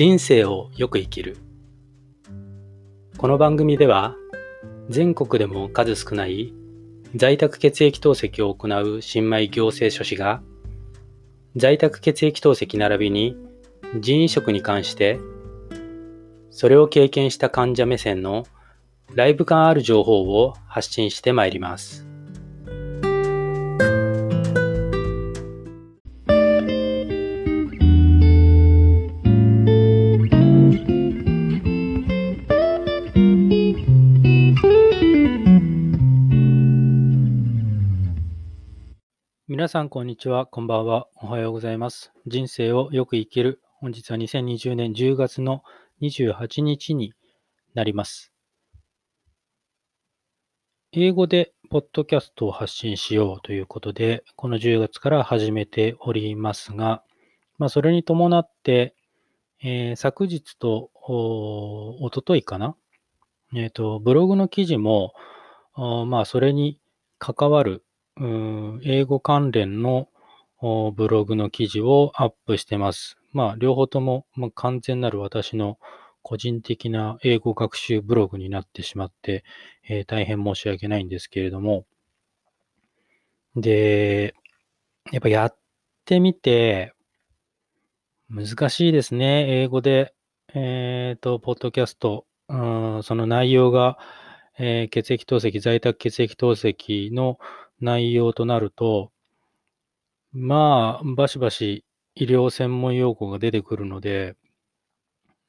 人生をよく生きるこの番組では全国でも数少ない在宅血液透析を行う新米行政書士が在宅血液透析並びに人移植に関してそれを経験した患者目線のライブ感ある情報を発信してまいります。さん、こんにちは。こんばんは。おはようございます。人生をよく生きる。本日は2020年10月の28日になります。英語でポッドキャストを発信しようということで、この10月から始めておりますが、まあ、それに伴って、えー、昨日とおとといかな、えーと、ブログの記事も、まあ、それに関わる英語関連のブログの記事をアップしてます。まあ、両方とも、まあ、完全なる私の個人的な英語学習ブログになってしまって、えー、大変申し訳ないんですけれども。で、やっぱやってみて、難しいですね。英語で、えっ、ー、と、ポッドキャスト、うん、その内容が、えー、血液透析、在宅血液透析の内容となると、まあ、バシバシ医療専門用語が出てくるので、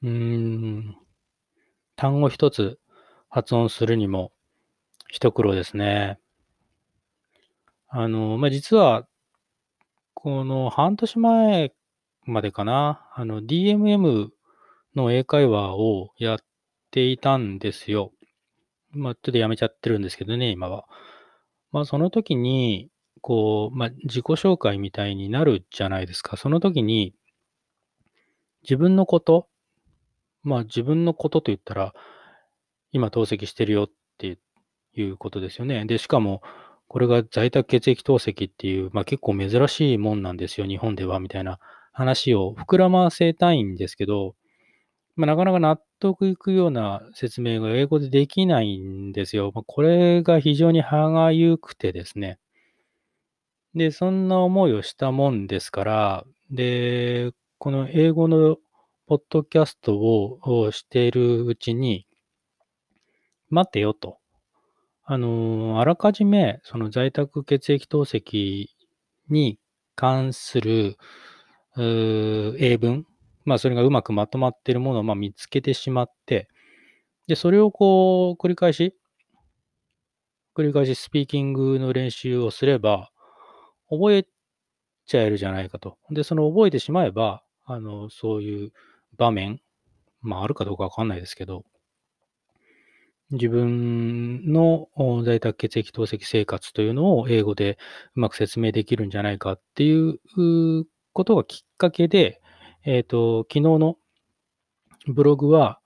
うーん、単語一つ発音するにも一苦労ですね。あの、まあ、実は、この半年前までかな、あの、DMM の英会話をやっていたんですよ。まあ、ちょっとやめちゃってるんですけどね、今は。まあ、その時に、こう、まあ、自己紹介みたいになるじゃないですか。その時に、自分のこと、まあ、自分のことと言ったら、今透析してるよっていうことですよね。で、しかも、これが在宅血液透析っていう、まあ、結構珍しいもんなんですよ、日本では、みたいな話を膨らませたいんですけど、まあ、なかなか納得いくような説明が英語でできないんですよ。まあ、これが非常に歯がゆくてですね。で、そんな思いをしたもんですから、で、この英語のポッドキャストをしているうちに、待てよと。あの、あらかじめ、その在宅血液透析に関する英文、まあ、それがうまくまとまっているものをまあ見つけてしまって、で、それをこう、繰り返し、繰り返しスピーキングの練習をすれば、覚えちゃえるじゃないかと。で、その覚えてしまえば、あの、そういう場面、まあ、あるかどうかわかんないですけど、自分の在宅血液透析生活というのを英語でうまく説明できるんじゃないかっていうことがきっかけで、えっ、ー、と、昨日のブログは、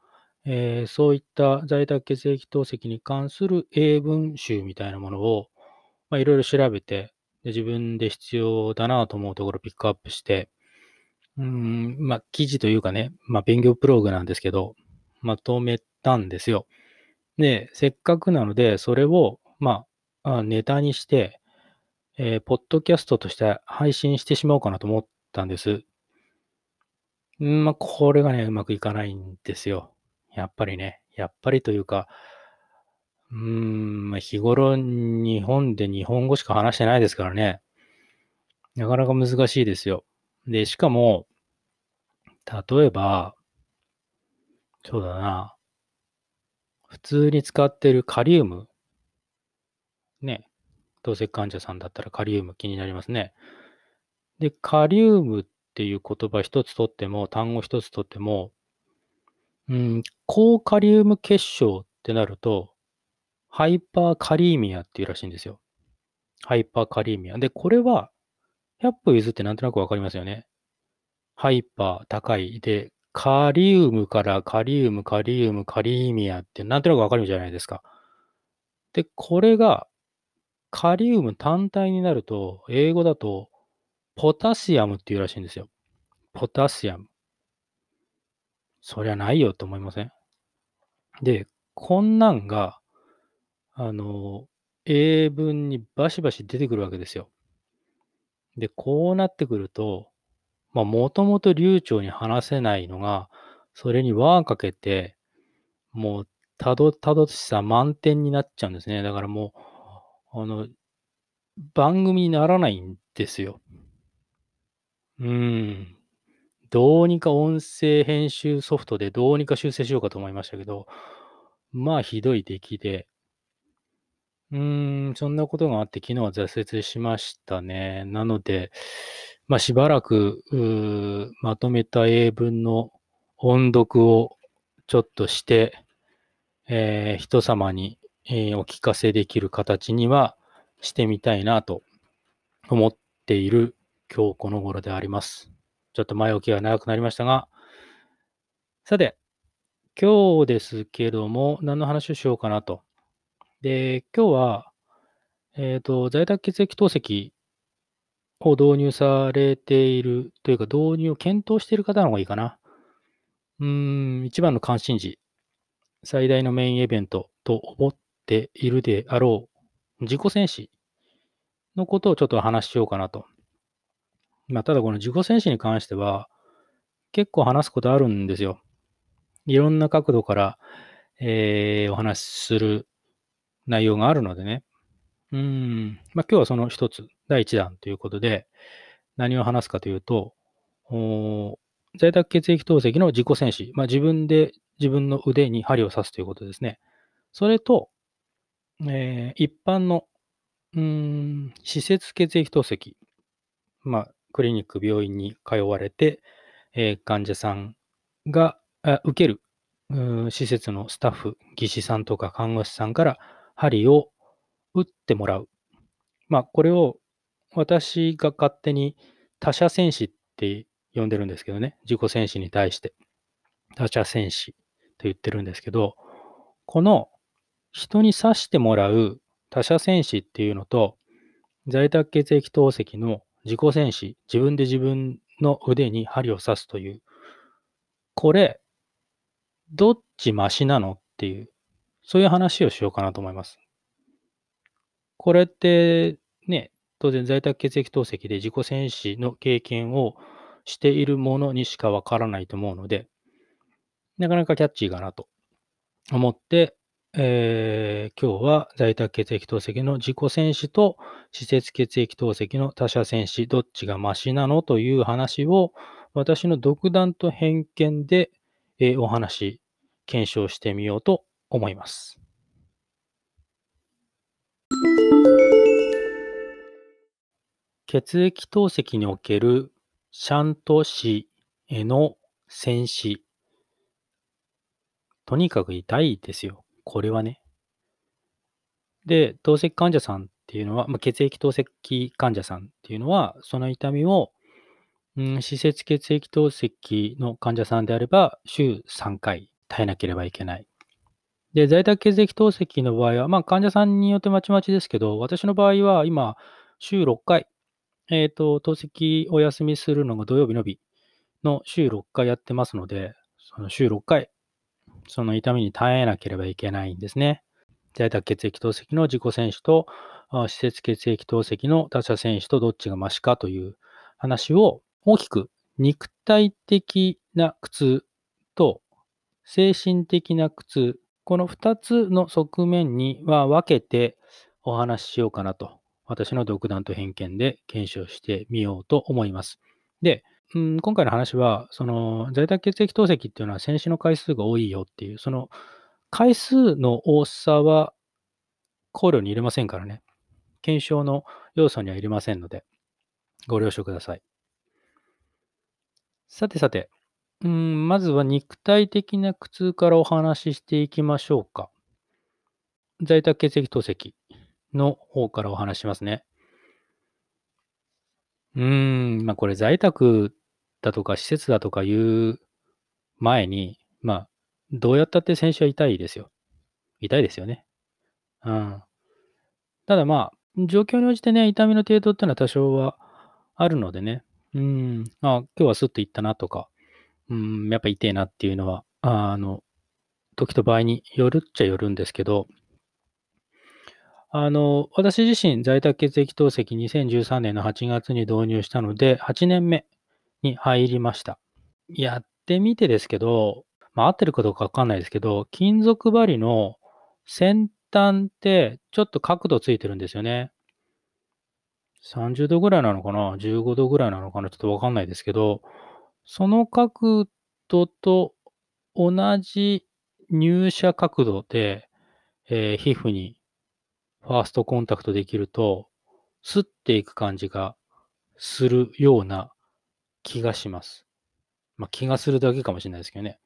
えー、そういった在宅血液透析に関する英文集みたいなものを、まあ、いろいろ調べてで、自分で必要だなと思うところをピックアップして、うん、まあ、記事というかね、まあ、勉強プログなんですけど、まとめたんですよ。で、せっかくなので、それを、まあ、ネタにして、えー、ポッドキャストとして配信してしまおうかなと思ったんです。んまあ、これがね、うまくいかないんですよ。やっぱりね。やっぱりというか、うん、まあ、日頃日本で日本語しか話してないですからね。なかなか難しいですよ。で、しかも、例えば、そうだな。普通に使ってるカリウム。ね。透析患者さんだったらカリウム気になりますね。で、カリウムっっていう言葉一つとっても、単語一つとっても、うん、高カリウム結晶ってなると、ハイパーカリーミアっていうらしいんですよ。ハイパーカリーミア。で、これは、100歩譲ってなんとなくわかりますよね。ハイパー、高い。で、カリウムからカリウム、カリウム、カリーミアってなんとなくわかるじゃないですか。で、これがカリウム単体になると、英語だとポタシアムっていうらしいんですよ。ポタシアム。そりゃないよと思いません？で、こんなんが、あの、英文にバシバシ出てくるわけですよ。で、こうなってくると、まあ、もともと流暢に話せないのが、それに輪かけて、もう、たどたどしさ満点になっちゃうんですね。だからもう、あの、番組にならないんですよ。うん。どうにか音声編集ソフトでどうにか修正しようかと思いましたけど、まあひどい出来で、うーん、そんなことがあって昨日は挫折しましたね。なので、まあしばらく、まとめた英文の音読をちょっとして、えー人様に、えーお聞かせできる形にはしてみたいなと思っている今日この頃であります。ちょっと前置きが長くなりましたが、さて、今日ですけども、何の話をしようかなと。で、今日は、えっ、と、在宅血液透析を導入されているというか、導入を検討している方の方がいいかな。うーん、一番の関心事、最大のメインイベントと思っているであろう、自己戦士のことをちょっと話しようかなと。まあ、ただこの自己戦士に関しては、結構話すことあるんですよ。いろんな角度から、えーお話しする内容があるのでね。うん。まあ、今日はその一つ、第一弾ということで、何を話すかというと、お在宅血液透析の自己戦士、まあ、自分で自分の腕に針を刺すということですね。それと、えー一般の、うん、施設血液透析、まあ、クリニック、病院に通われて、えー患者さんが受ける施設のスタッフ、技師さんとか看護師さんから針を打ってもらう。まあ、これを私が勝手に他者戦士って呼んでるんですけどね、自己戦士に対して他者戦士と言ってるんですけど、この人に刺してもらう他者戦士っていうのと、在宅血液透析の自己戦士、自分で自分の腕に針を刺すという、これ、どっちマシなのっていう、そういう話をしようかなと思います。これって、ね、当然在宅血液透析で自己戦士の経験をしているものにしかわからないと思うので、なかなかキャッチーかなと思って、えー今日は在宅血液透析の自己戦士と施設血液透析の他者戦士、どっちがマシなのという話を私の独断と偏見で、えーお話、検証してみようと思います。血液透析におけるシャント死への戦死。とにかく痛いですよ。これはね。で、透析患者さんっていうのは、まあ、血液透析患者さんっていうのは、その痛みを、うん、施設血液透析の患者さんであれば、週3回耐えなければいけない。で、在宅血液透析の場合は、まあ、患者さんによってまちまちですけど、私の場合は今、週6回、えっ、と、透析お休みするのが土曜日の日の週6回やってますので、その週6回、その痛みに耐えなければいけないんですね。在宅血液透析の自己選手と、施設血液透析の他者選手とどっちがマシかという話を大きく肉体的な苦痛と精神的な苦痛、この2つの側面には分けてお話ししようかなと、私の独断と偏見で検証してみようと思います。で、うん、今回の話は、その在宅血液透析っていうのは選手の回数が多いよっていう、その回数の多さは考慮に入れませんからね。検証の要素には入れませんので、ご了承ください。さてさて、うん、まずは肉体的な苦痛からお話ししていきましょうか。在宅血液透析の方からお話しますね。うーん、まあこれ在宅だとか施設だとかいう前に、まあ、どうやったって選手は痛いですよ。痛いですよね。うん。ただまあ、状況に応じてね、痛みの程度っていうのは多少はあるのでね。うん。あ今日はスッといったなとか、うん、やっぱ痛いなっていうのは、あの、時と場合によるっちゃよるんですけど、あの、私自身在宅血液透析2013年の8月に導入したので、8年目に入りました。やってみてですけど、まあ、合ってるかどうかわかんないですけど、金属針の先端ってちょっと角度ついてるんですよね。30度ぐらいなのかな ?15 度ぐらいなのかな？ちょっとわかんないですけど、その角度と同じ入射角度で、えー、皮膚にファーストコンタクトできると、スッていく感じがするような気がします。まあ、気がするだけかもしれないですけどね。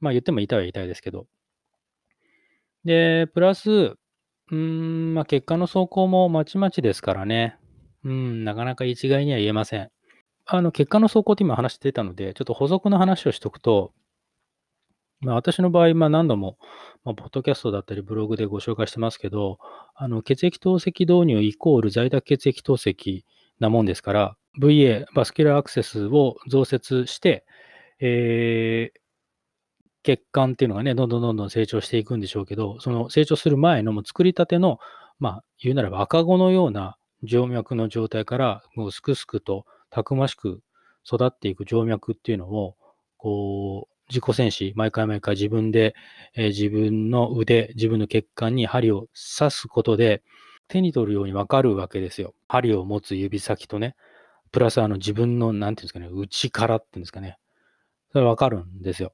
まあ言っても痛いは痛いですけど。で、プラス、うーん、まあ結果の走行もまちまちですからね。うん、なかなか一概には言えません。あの、結果の走行って今話してたので、ちょっと補足の話をしとくと、まあ、私の場合、まあ、何度も、まあ、ポッドキャストだったりブログでご紹介してますけど、あの血液透析導入イコール在宅血液透析なもんですから、VA、バスキュラーアクセスを増設して、えー、血管っていうのがね、どんどんどんどん成長していくんでしょうけど、その成長する前のもう作りたての、まあ、言うならば赤子のような静脈の状態から、もうすくすくとたくましく育っていく静脈っていうのを、こう、自己戦士、毎回毎回自分で、えー、自分の腕、自分の血管に針を刺すことで、手に取るようにわかるわけですよ。針を持つ指先とね、プラスあの自分の、なんていうんですかね、内からっていうんですかね。それわかるんですよ。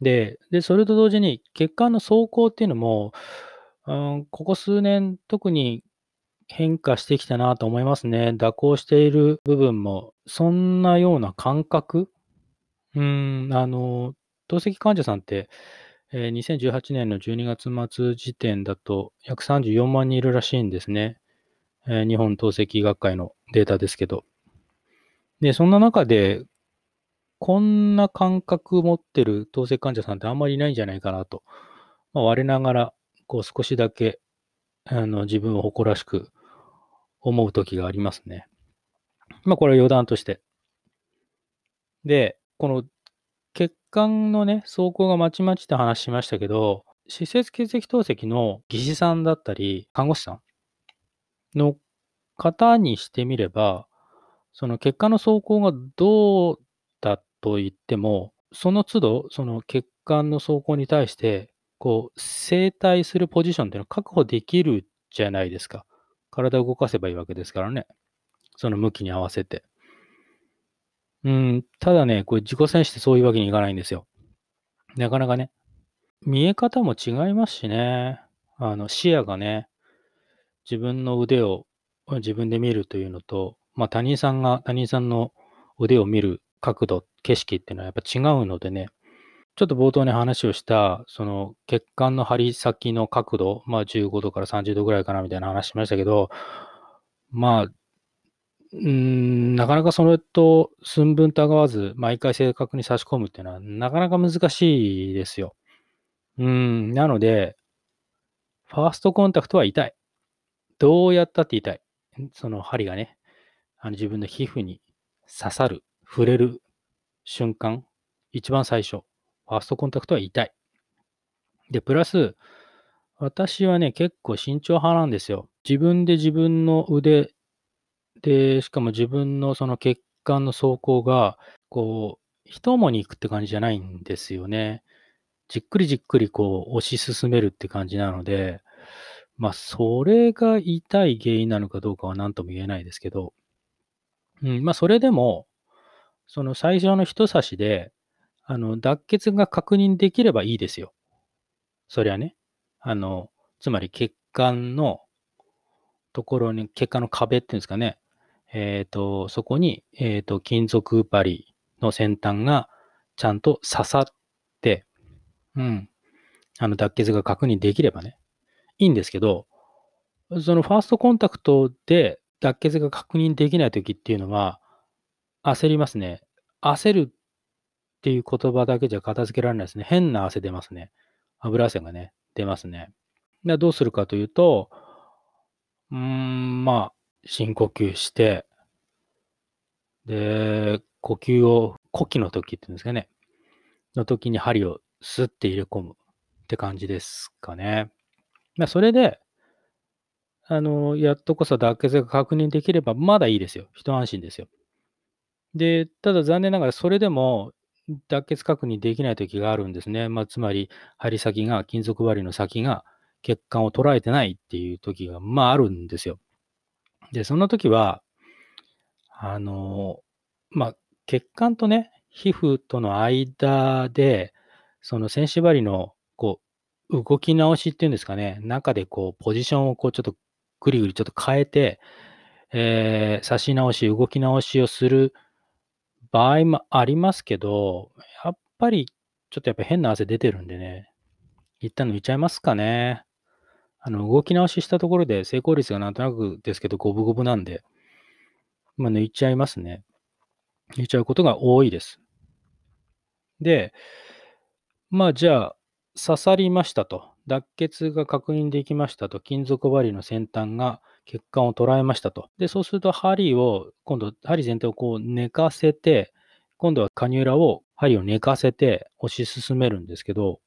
で、で、それと同時に血管の走行っていうのも、うん、ここ数年特に変化してきたなと思いますね。蛇行している部分も、そんなような感覚？うん、あの、透析患者さんって、えー、2018年の12月末時点だと約34万人いるらしいんですね。えー、日本透析学会のデータですけど。で、そんな中で、こんな感覚持ってる透析患者さんってあんまりいないんじゃないかなと。まあ、我ながら、こう少しだけ、あの、自分を誇らしく思う時がありますね。まあ、これは余談として。で、この血管のね、走行がまちまちって話しましたけど、施設血液透析の技師さんだったり、看護師さんの方にしてみれば、その血管の走行がどうだと言っても、その都度、その血管の走行に対して、こう、整体するポジションっていうのを確保できるじゃないですか。体を動かせばいいわけですからね。その向きに合わせて。うん、ただね、これ自己戦士ってそういうわけにいかないんですよ。なかなかね、見え方も違いますしね、あの視野がね、自分の腕を自分で見るというのと、まあ他人さんが他人さんの腕を見る角度、景色っていうのはやっぱ違うのでね、ちょっと冒頭に話をした、その血管の針先の角度、まあ15度から30度ぐらいかなみたいな話しましたけど、まあうん、なかなかそれと寸分たがわず、毎回正確に差し込むっていうのは、なかなか難しいですよ。うん、なので、ファーストコンタクトは痛い。どうやったって痛い。その針がね、あの自分の皮膚に刺さる、触れる瞬間、一番最初、ファーストコンタクトは痛い。で、プラス、私はね、結構慎重派なんですよ。自分で自分の腕で、しかも自分のその血管の走行が、こう、一もに行くって感じじゃないんですよね。じっくりじっくりこう推し進めるって感じなので、まあ、それが痛い原因なのかどうかは何とも言えないですけど、うん、まあ、それでも、その最初の人差しで、あの、脱血が確認できればいいですよ。そりゃね。あの、つまり血管のところに、血管の壁っていうんですかね。えっ、ー、と、そこに、えっ、ー、と、金属針の先端がちゃんと刺さって、うん、あの、脱血が確認できればね、いいんですけど、そのファーストコンタクトで脱血が確認できないときっていうのは、焦りますね。焦るっていう言葉だけじゃ片付けられないですね。変な汗出ますね。油汗がね、出ますね。でどうするかというと、うーん、まあ、深呼吸して、で、呼吸を呼気の時っていうんですかね。の時に針をスッて入れ込むって感じですかね。まあ、それで、あの、やっとこそ脱血が確認できればまだいいですよ。一安心ですよ。で、ただ残念ながらそれでも脱血確認できない時があるんですね。まあ、つまり、針先が、金属針の先が血管を捉えてないっていう時が、まああるんですよ。で、その時は、あの、まあ、血管とね、皮膚との間で、その線縛りの、こう、動き直しっていうんですかね、中でこう、ポジションをこう、ちょっとぐりぐりちょっと変えて、えー、差し直し、動き直しをする場合もありますけど、やっぱり、ちょっとやっぱ変な汗出てるんでね、一旦抜いちゃいますかね。あの、動き直ししたところで成功率がなんとなくですけど、五分五分なんで、まあ、抜いちゃいますね。抜いちゃうことが多いです。で、まあ、じゃあ、刺さりましたと。脱血が確認できましたと。金属針の先端が血管を捉えましたと。で、そうすると針を、今度、針全体をこう寝かせて、今度はカニューラを、針を寝かせて押し進めるんですけど、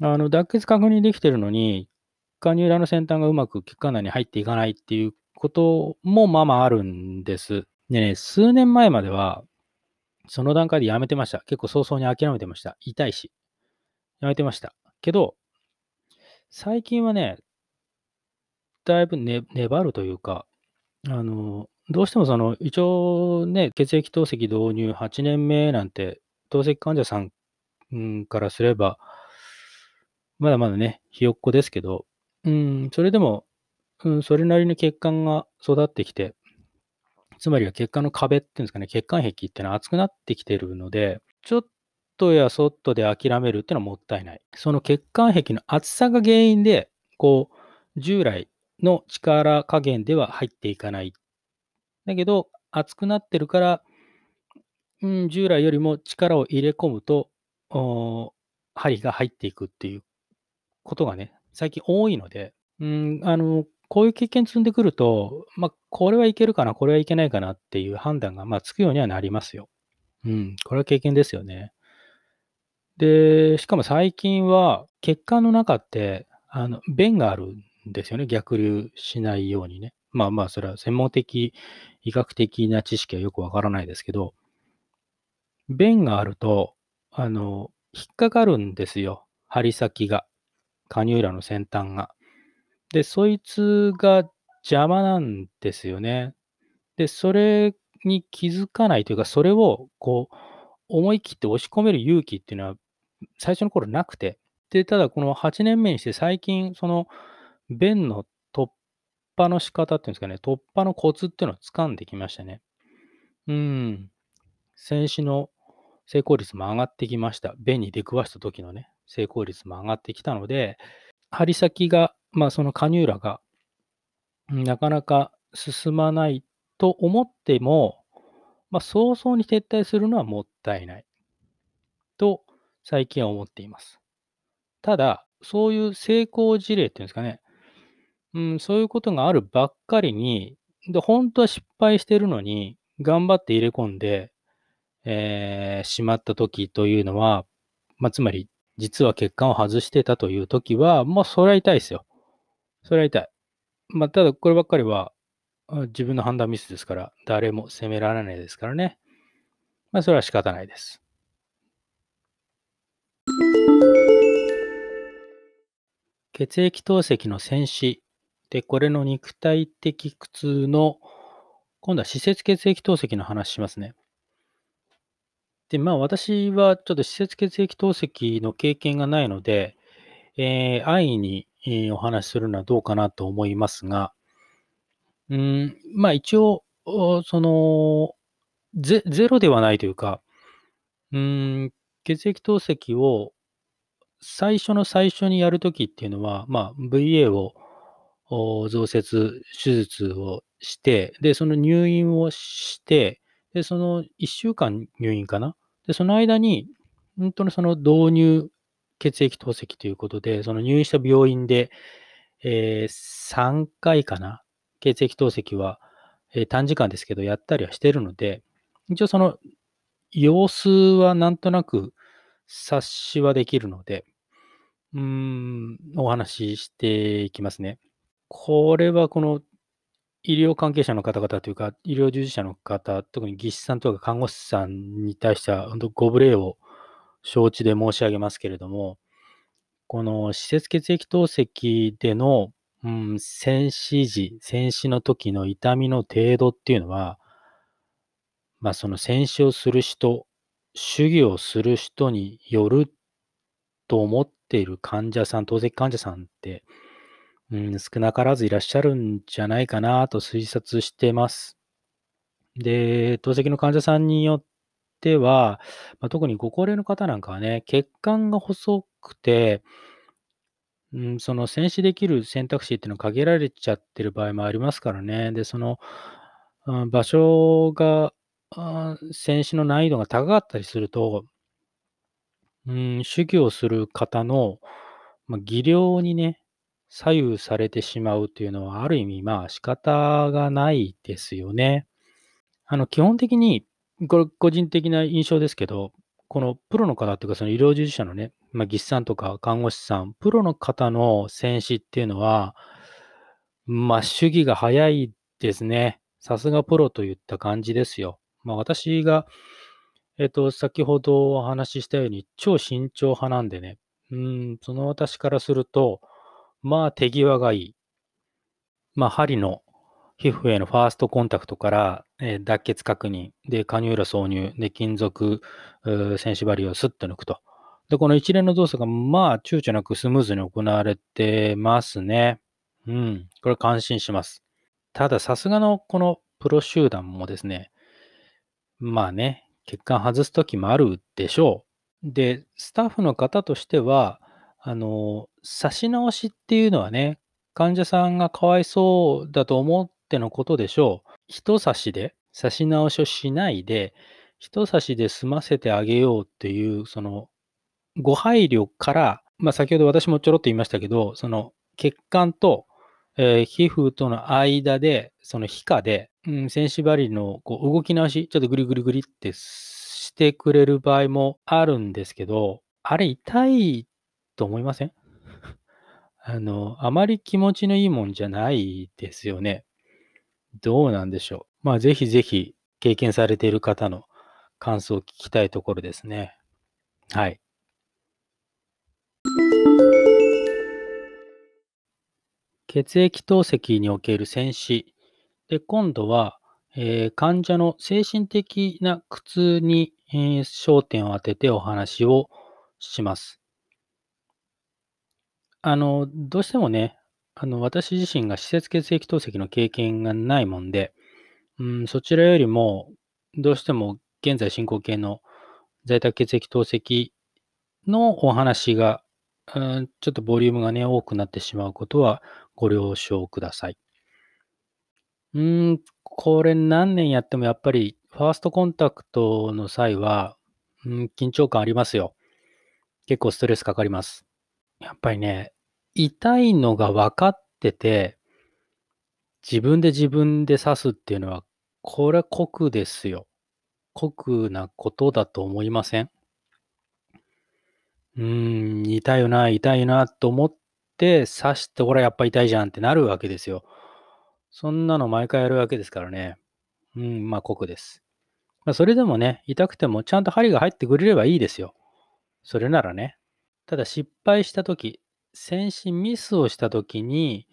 あの、脱血確認できてるのに、カニューラの先端がうまく血管内に入っていかないっていうこともまあまああるんです。でね、数年前までは、その段階でやめてました。結構早々に諦めてました。痛いし。やめてました。けど、最近はね、だいぶ、ね、粘るというか、あの、どうしてもその、一応ね、血液透析導入8年目なんて、透析患者さ、ん、からすれば、まだまだね、ひよっこですけど、うん、それでも、うん、それなりに血管が育ってきて、つまりは血管の壁っていうんですかね、血管壁っていうのは厚くなってきてるので、ちょっとやそっとで諦めるっていうのはもったいない。その血管壁の厚さが原因で、こう、従来の力加減では入っていかない。だけど、厚くなってるから、うん、従来よりも力を入れ込むと、針が入っていくっていうことがね、最近多いので、うん、あの、こういう経験積んでくると、まあ、これはいけるかな、これはいけないかなっていう判断が、まあ、つくようにはなりますよ。うん、これは経験ですよね。で、しかも最近は血管の中って、あの、便があるんですよね。逆流しないようにね。まあまあ、それは専門的、医学的な知識はよくわからないですけど、便があると、あの、引っかかるんですよ。針先が。カニューラの先端が。で、そいつが邪魔なんですよね。で、それに気づかないというか、それをこう、思い切って押し込める勇気っていうのは、最初の頃なくて。で、ただこの8年目にして最近、その、弁の突破の仕方っていうんですかね、突破のコツっていうのを掴んできましたね。うん。戦士の成功率も上がってきました。弁に出くわした時のね、成功率も上がってきたので、針先が、まあそのカニューラが、なかなか進まないと思っても、まあ早々に撤退するのはもったいない。と、最近は思っています。ただ、そういう成功事例っていうんですかね、うん、そういうことがあるばっかりに、で本当は失敗してるのに、頑張って入れ込んで、えー、しまった時というのは、まあ、つまり実は血管を外してたという時は、まあ、それは痛いですよ。それは痛い。まあ、ただ、こればっかりは、自分の判断ミスですから、誰も責められないですからね。まあ、それは仕方ないです。血液透析の戦死で、これの肉体的苦痛の、今度は施設血液透析の話しますね。で、まあ私はちょっと施設血液透析の経験がないので、えー、安易に、お話しするのはどうかなと思いますが、うん、まあ一応、そのゼ、ゼロではないというか、うん、血液透析を最初の最初にやるときっていうのは、まあ VA を増設、手術をして、で、その入院をして、で、その1週間入院かなで、その間に、本当にその導入血液透析ということで、その入院した病院で、えー、3回かな、血液透析は、えー、短時間ですけど、やったりはしてるので、一応その様子はなんとなく察しはできるので、うーん、お話ししていきますね。これはこの医療関係者の方々というか、医療従事者の方、特に技師さんとか看護師さんに対しては、本当ご無礼を承知で申し上げますけれども、この施設血液透析での、うん、戦死時、戦死の時の痛みの程度っていうのは、まあその戦死をする人、主義をする人によると思っている患者さん、透析患者さんって、うん、少なからずいらっしゃるんじゃないかなと推察してます。で、透析の患者さんによっては、まあ、特にご高齢の方なんかはね、血管が細くて、うん、その戦死できる選択肢っていうのは限られちゃってる場合もありますからね。で、その、うん、場所が、戦死の難易度が高かったりすると、うん、主義をする方の、まあ、技量にね、左右されてしまうというのは、ある意味、まあ仕方がないですよね。あの、基本的に、これ個人的な印象ですけど、このプロの方っていうか、その医療従事者のね、まあ、技師さんとか看護師さん、プロの方の戦死っていうのは、まあ、主義が早いですね。さすがプロといった感じですよ。まあ、私が、えっ、と、先ほどお話ししたように、超慎重派なんでね、うん、その私からすると、まあ手際がいい。まあ針の皮膚へのファーストコンタクトから、えー、脱血確認、で、カニューラ挿入、で、金属、線縛りをスッと抜くと。で、この一連の動作が、まあ、躊躇なくスムーズに行われてますね。うん。これ感心します。ただ、さすがのこのプロ集団もですね、まあね、血管外すときもあるでしょう。で、スタッフの方としては、あの、差し直しっていうのはね、患者さんがかわいそうだと思ってのことでしょう。人差しで差し直しをしないで、人差しで済ませてあげようっていう、その、ご配慮から、まあ、先ほど私もちょろっと言いましたけど、その血管と、えー、皮膚との間で、その皮下で、うん、線縛りのこう動き直し、ちょっとグリグリグリってしてくれる場合もあるんですけど、あれ痛いと思いません？あの、あまり気持ちのいいもんじゃないですよね。どうなんでしょう？まあ、ぜひぜひ経験されている方の感想を聞きたいところですね。はい。血液透析における戦死。で、今度は、えー、患者の精神的な苦痛に、えー、焦点を当ててお話をします。あの、どうしてもね、あの、私自身が施設血液透析の経験がないもんで、うん、そちらよりも、どうしても現在進行形の在宅血液透析のお話が、うん、ちょっとボリュームがね、多くなってしまうことはご了承ください。うん、これ何年やってもやっぱりファーストコンタクトの際は、うん、緊張感ありますよ。結構ストレスかかります。やっぱりね、痛いのが分かってて、自分で自分で刺すっていうのは、これは酷ですよ。酷なことだと思いません？うーん、痛いよな、痛いなと思って刺して、ほら、やっぱ痛いじゃんってなるわけですよ。そんなの毎回やるわけですからね。うん、まあ酷です。まあ、それでもね、痛くてもちゃんと針が入ってくれればいいですよ。それならね。ただ失敗したとき、先進ミスをしたときに、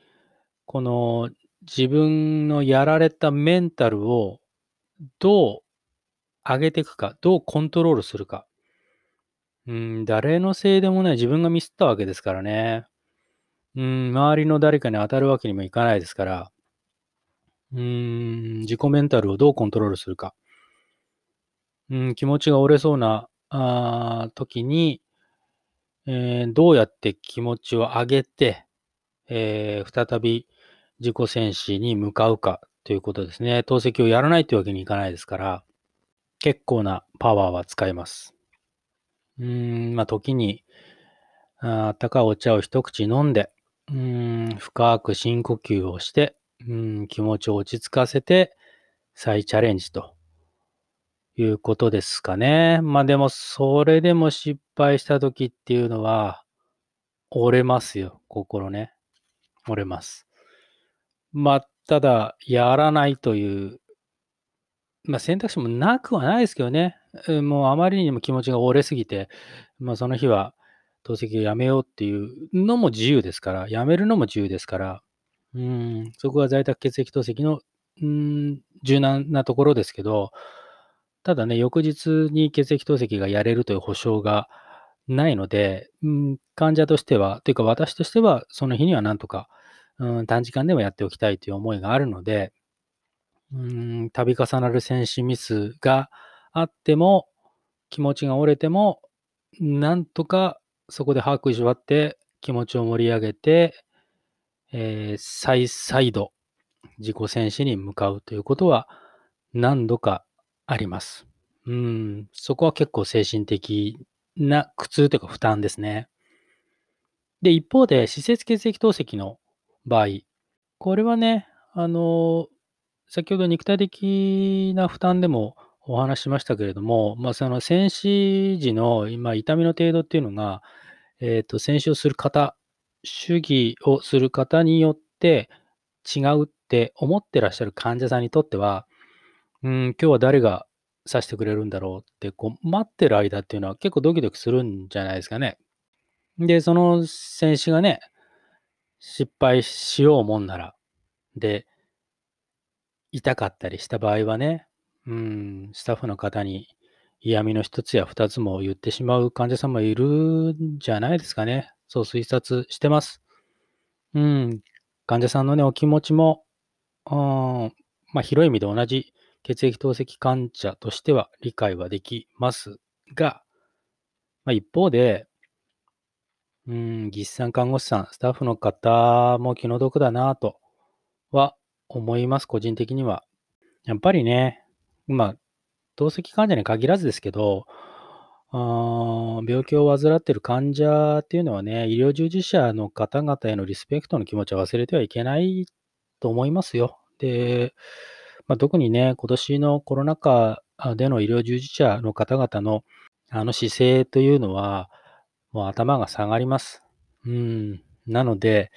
この自分のやられたメンタルをどう上げていくか、どうコントロールするか。うん、誰のせいでもない自分がミスったわけですからね。うん、周りの誰かに当たるわけにもいかないですから。うん、自己メンタルをどうコントロールするか。うん、気持ちが折れそうなあ時に、えー、どうやって気持ちを上げて、えー、再び自己戦士に向かうかということですね。透析をやらないというわけにいかないですから、結構なパワーは使えます。うん、まあ、時に、あったかいお茶を一口飲んで、うん、深く深呼吸をして、うん、気持ちを落ち着かせて、再チャレンジということですかね。まあでも、それでも失敗した時っていうのは、折れますよ、心ね。折れます。まあ、ただ、やらないという、まあ選択肢もなくはないですけどね。もうあまりにも気持ちが折れすぎて、まあその日は透析をやめようっていうのも自由ですから、やめるのも自由ですから、うん、そこは在宅血液透析の、うん、柔軟なところですけど、ただね、翌日に血液透析がやれるという保証がないので、うん、患者としては、というか私としては、その日にはなんとか、うん、短時間でもやっておきたいという思いがあるので、うん、度重なる戦士ミスがあっても、気持ちが折れても、なんとかそこで把握しわって気持ちを盛り上げて、えー、再再度自己戦士に向かうということは何度かあります。うん、そこは結構精神的な苦痛というか負担ですね。で、一方で、施設血液透析の場合、これはね、あの、先ほど肉体的な負担でもお話ししましたけれども、まあ、その戦死時の今、痛みの程度っていうのが、えっ、ー、と、戦死をする方、主義をする方によって違うって思ってらっしゃる患者さんにとっては、うん、今日は誰が刺してくれるんだろうって、こう、待ってる間っていうのは結構ドキドキするんじゃないですかね。で、その選手がね、失敗しようもんなら、で、痛かったりした場合はね、うん、スタッフの方に嫌味の一つや二つも言ってしまう患者さんもいるんじゃないですかね。そう推察してます。うん、患者さんのね、お気持ちも、うん、まあ、広い意味で同じ血液透析患者としては理解はできますが、まあ、一方で、うん、技師さん、看護師さん、スタッフの方も気の毒だなとは思います、個人的には。やっぱりね、まあ、透析患者に限らずですけど、病気を患っている患者っていうのはね、医療従事者の方々へのリスペクトの気持ちを忘れてはいけないと思いますよ。で、まあ、特にね、今年のコロナ禍での医療従事者の方々のあの姿勢というのは、もう頭が下がります。うん。なので、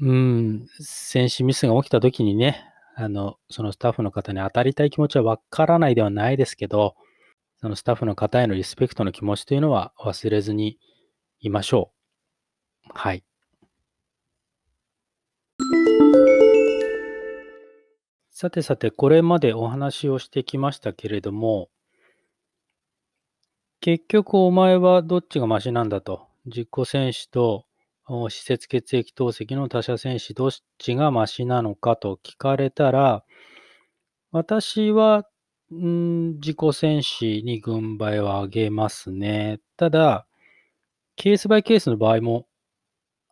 うん、戦士ミスが起きた時にね、あの、そのスタッフの方に当たりたい気持ちはわからないではないですけど、そのスタッフの方へのリスペクトの気持ちというのは忘れずにいましょう。はい。さてさて、これまでお話をしてきましたけれども、結局お前はどっちがマシなんだと？実行戦士と施設血液透析の他者戦士どっちがマシなのかと聞かれたら、私は、ん自己戦士に軍配を上げますね。ただ、ケースバイケースの場合も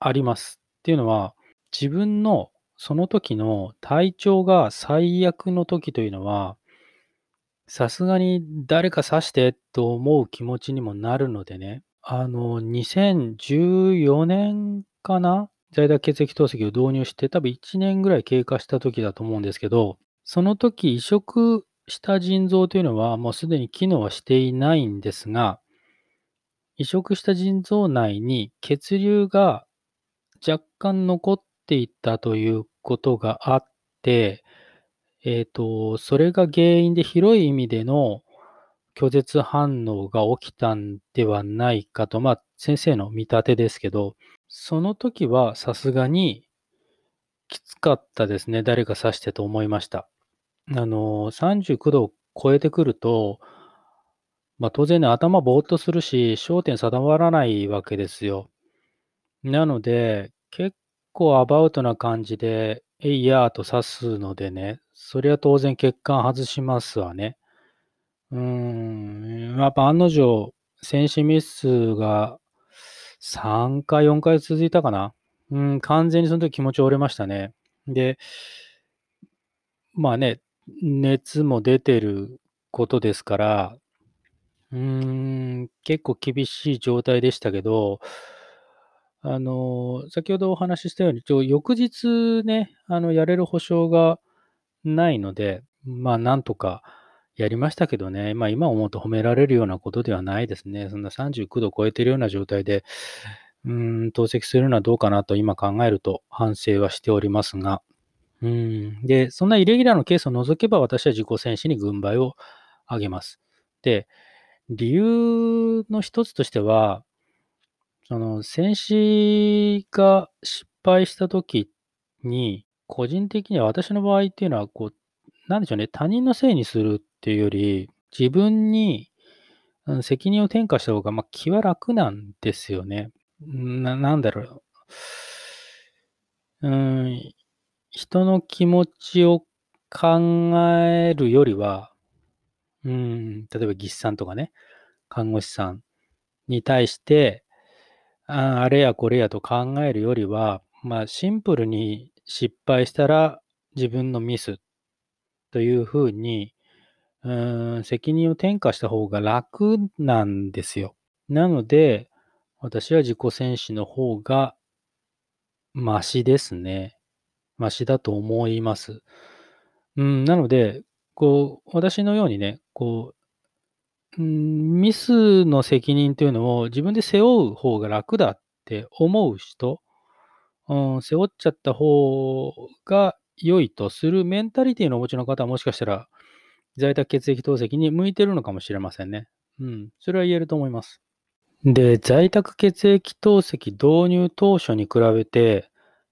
あります。っていうのは、自分のその時の体調が最悪の時というのは、さすがに誰か刺してと思う気持ちにもなるのでね、あの、2014年かな？在宅血液透析を導入して多分1年ぐらい経過した時だと思うんですけど、その時移植した腎臓というのはもうすでに機能はしていないんですが、移植した腎臓内に血流が若干残ってていたということがあって、えっ、ー、と、それが原因で広い意味での拒絶反応が起きたんではないかと、まあ、先生の見立てですけど、その時はさすがにきつかったですね。誰か刺してと思いました。あの、39度を超えてくると、まあ、当然ね、頭ぼーっとするし、焦点定まらないわけですよ。なので、結構アバウトな感じで、えいやーと刺すのでね、そりゃ当然血管外しますわね。うーん、やっぱ案の定、戦士ミスが3回、4回続いたかな。うん、完全にその時気持ち折れましたね。で、まあね、熱も出てることですから、うーん、結構厳しい状態でしたけど、あの、先ほどお話ししたように、ちょ翌日ね、あの、やれる保証がないので、まあ、なんとかやりましたけどね、まあ、今思うと褒められるようなことではないですね。そんな39度超えてるような状態で、うん、透析するのはどうかなと今考えると反省はしておりますが、うん。で、そんなイレギュラーのケースを除けば、私は自己戦士に軍配をあげます。で、理由の一つとしては、その、戦士が失敗した時に、個人的には私の場合っていうのは、こう、なんでしょうね、他人のせいにするっていうより、自分に、責任を転嫁した方が、まあ、気は楽なんですよね。ななんだろう。うん、人の気持ちを考えるよりは、うん、例えば技師さんとかね、看護師さんに対して、ああれやこれやと考えるよりは、まあ、シンプルに失敗したら自分のミスというふうに、うん、責任を転嫁した方が楽なんですよ。なので、私は自己戦士の方がマシですね。マシだと思います。うん、なので、こう、私のようにね、こう、うん、ミスの責任というのを自分で背負う方が楽だって思う人、うん、背負っちゃった方が良いとするメンタリティのお持ちの方はもしかしたら在宅血液透析に向いてるのかもしれませんね。うん、それは言えると思います。で、在宅血液透析導入当初に比べて、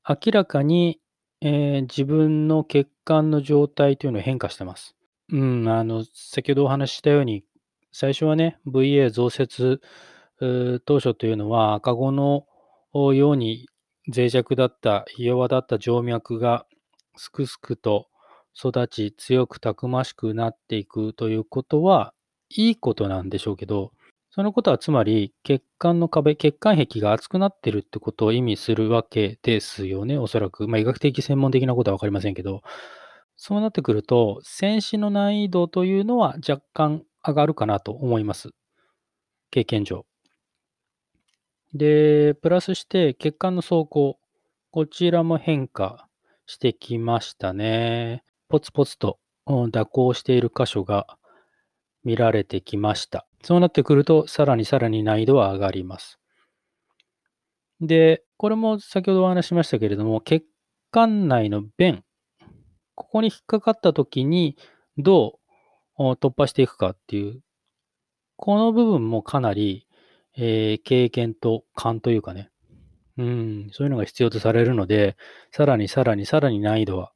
明らかに、えー自分の血管の状態というのは変化してます。うん、あの、先ほどお話ししたように、最初はね、VA 増設当初というのは、赤子のように脆弱だった、ひ弱だった静脈がすくすくと育ち、強くたくましくなっていくということは、いいことなんでしょうけど、そのことはつまり、血管の壁、血管壁が厚くなってるってことを意味するわけですよね、おそらく。まあ、医学的専門的なことはわかりませんけど、そうなってくると、戦士の難易度というのは若干上がるかなと思います。経験上。で、プラスして血管の走行、こちらも変化してきましたね。ポツポツと蛇行している箇所が見られてきました。そうなってくると、さらにさらに難易度は上がります。で、これも先ほどお話しましたけれども、血管内の弁、ここに引っかかったときにどう突破していくかっていう、この部分もかなり、えー経験と勘というかね、うん、そういうのが必要とされるので、さらにさらにさらに難易度は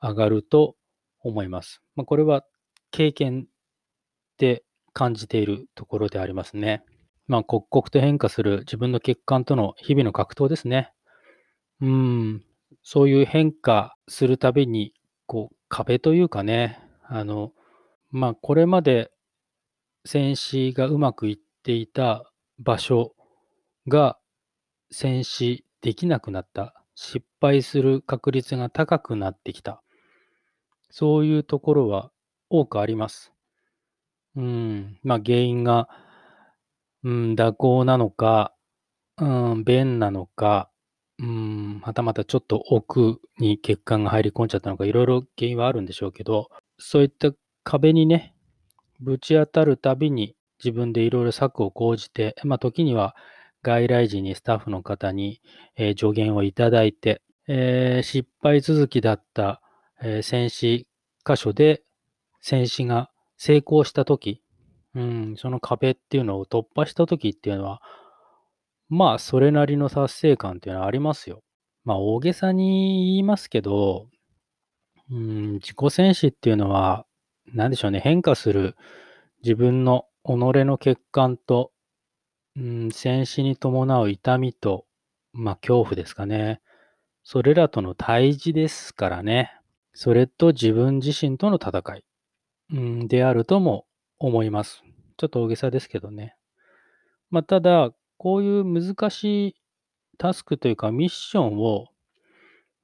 上がると思います。まあ、これは経験で感じているところでありますね。まあ、刻々と変化する自分の血管との日々の格闘ですね。うん、そういう変化するたびに、こう、壁というかね、あの、まあ、これまで戦死がうまくいっていた場所が戦死できなくなった。失敗する確率が高くなってきた。そういうところは多くあります。うん、まあ原因が、うん、蛇行なのか、うん、便なのか、うん、はたまたちょっと奥に血管が入り込んじゃったのか、いろいろ原因はあるんでしょうけど、そういった壁にね、ぶち当たるたびに自分でいろいろ策を講じて、まあ時には外来時にスタッフの方に、えー助言をいただいて、えー失敗続きだった、えー戦死箇所で戦死が成功したとき、うん、その壁っていうのを突破したときっていうのは、まあ、それなりの達成感っていうのはありますよ。まあ、大げさに言いますけど、うん、自己戦士っていうのは、なんでしょうね、変化する自分の己の血管と、うん、戦死に伴う痛みと、まあ、恐怖ですかね。それらとの対峙ですからね。それと自分自身との戦い、うん、であるとも思います。ちょっと大げさですけどね。まあ、ただ、こういう難しいタスクというかミッションを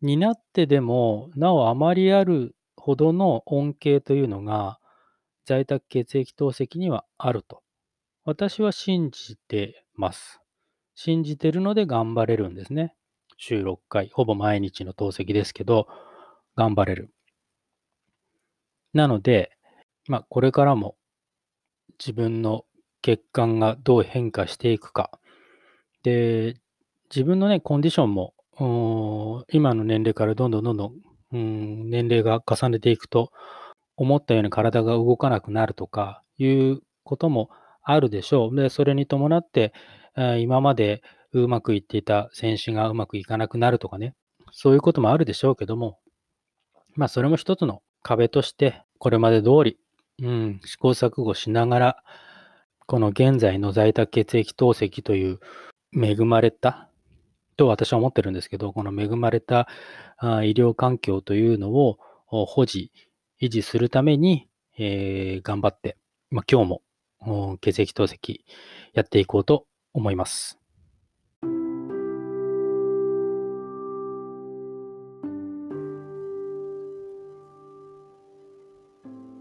担ってでも、なおあまりあるほどの恩恵というのが、在宅血液透析にはあると。私は信じてます。信じてるので頑張れるんですね。週6回、ほぼ毎日の透析ですけど、頑張れる。なので、まあ、これからも自分の血管がどう変化していくか。で、自分のね、コンディションも、今の年齢からどんどんどんどん、うん、年齢が重ねていくと、思ったように体が動かなくなるとかいうこともあるでしょう。で、それに伴って、今までうまくいっていた選手がうまくいかなくなるとかね、そういうこともあるでしょうけども、まあ、それも一つの壁として、これまで通り、うん、試行錯誤しながら、この現在の在宅血液透析という恵まれた、と私は思ってるんですけど、この恵まれた医療環境というのを保持、維持するために、えー、頑張って、まあ、今日も血液透析やっていこうと思います。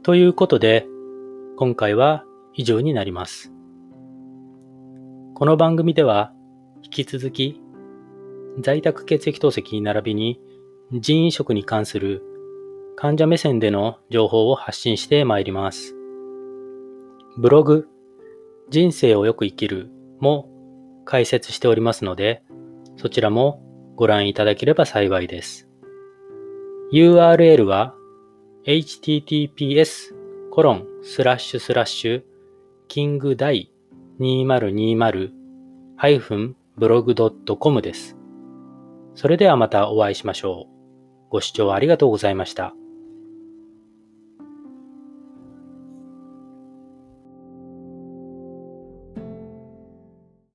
ということで、今回は以上になります。この番組では、引き続き、在宅血液透析並びに人員食に関する患者目線での情報を発信してまいります。ブログ、人生をよく生きるも解説しておりますので、そちらもご覧いただければ幸いです。URL は https コロンスラッシュスラッシュキングダイ2020ハイフンブログドットコムです。それではまたお会いしましょう。ご視聴ありがとうございました。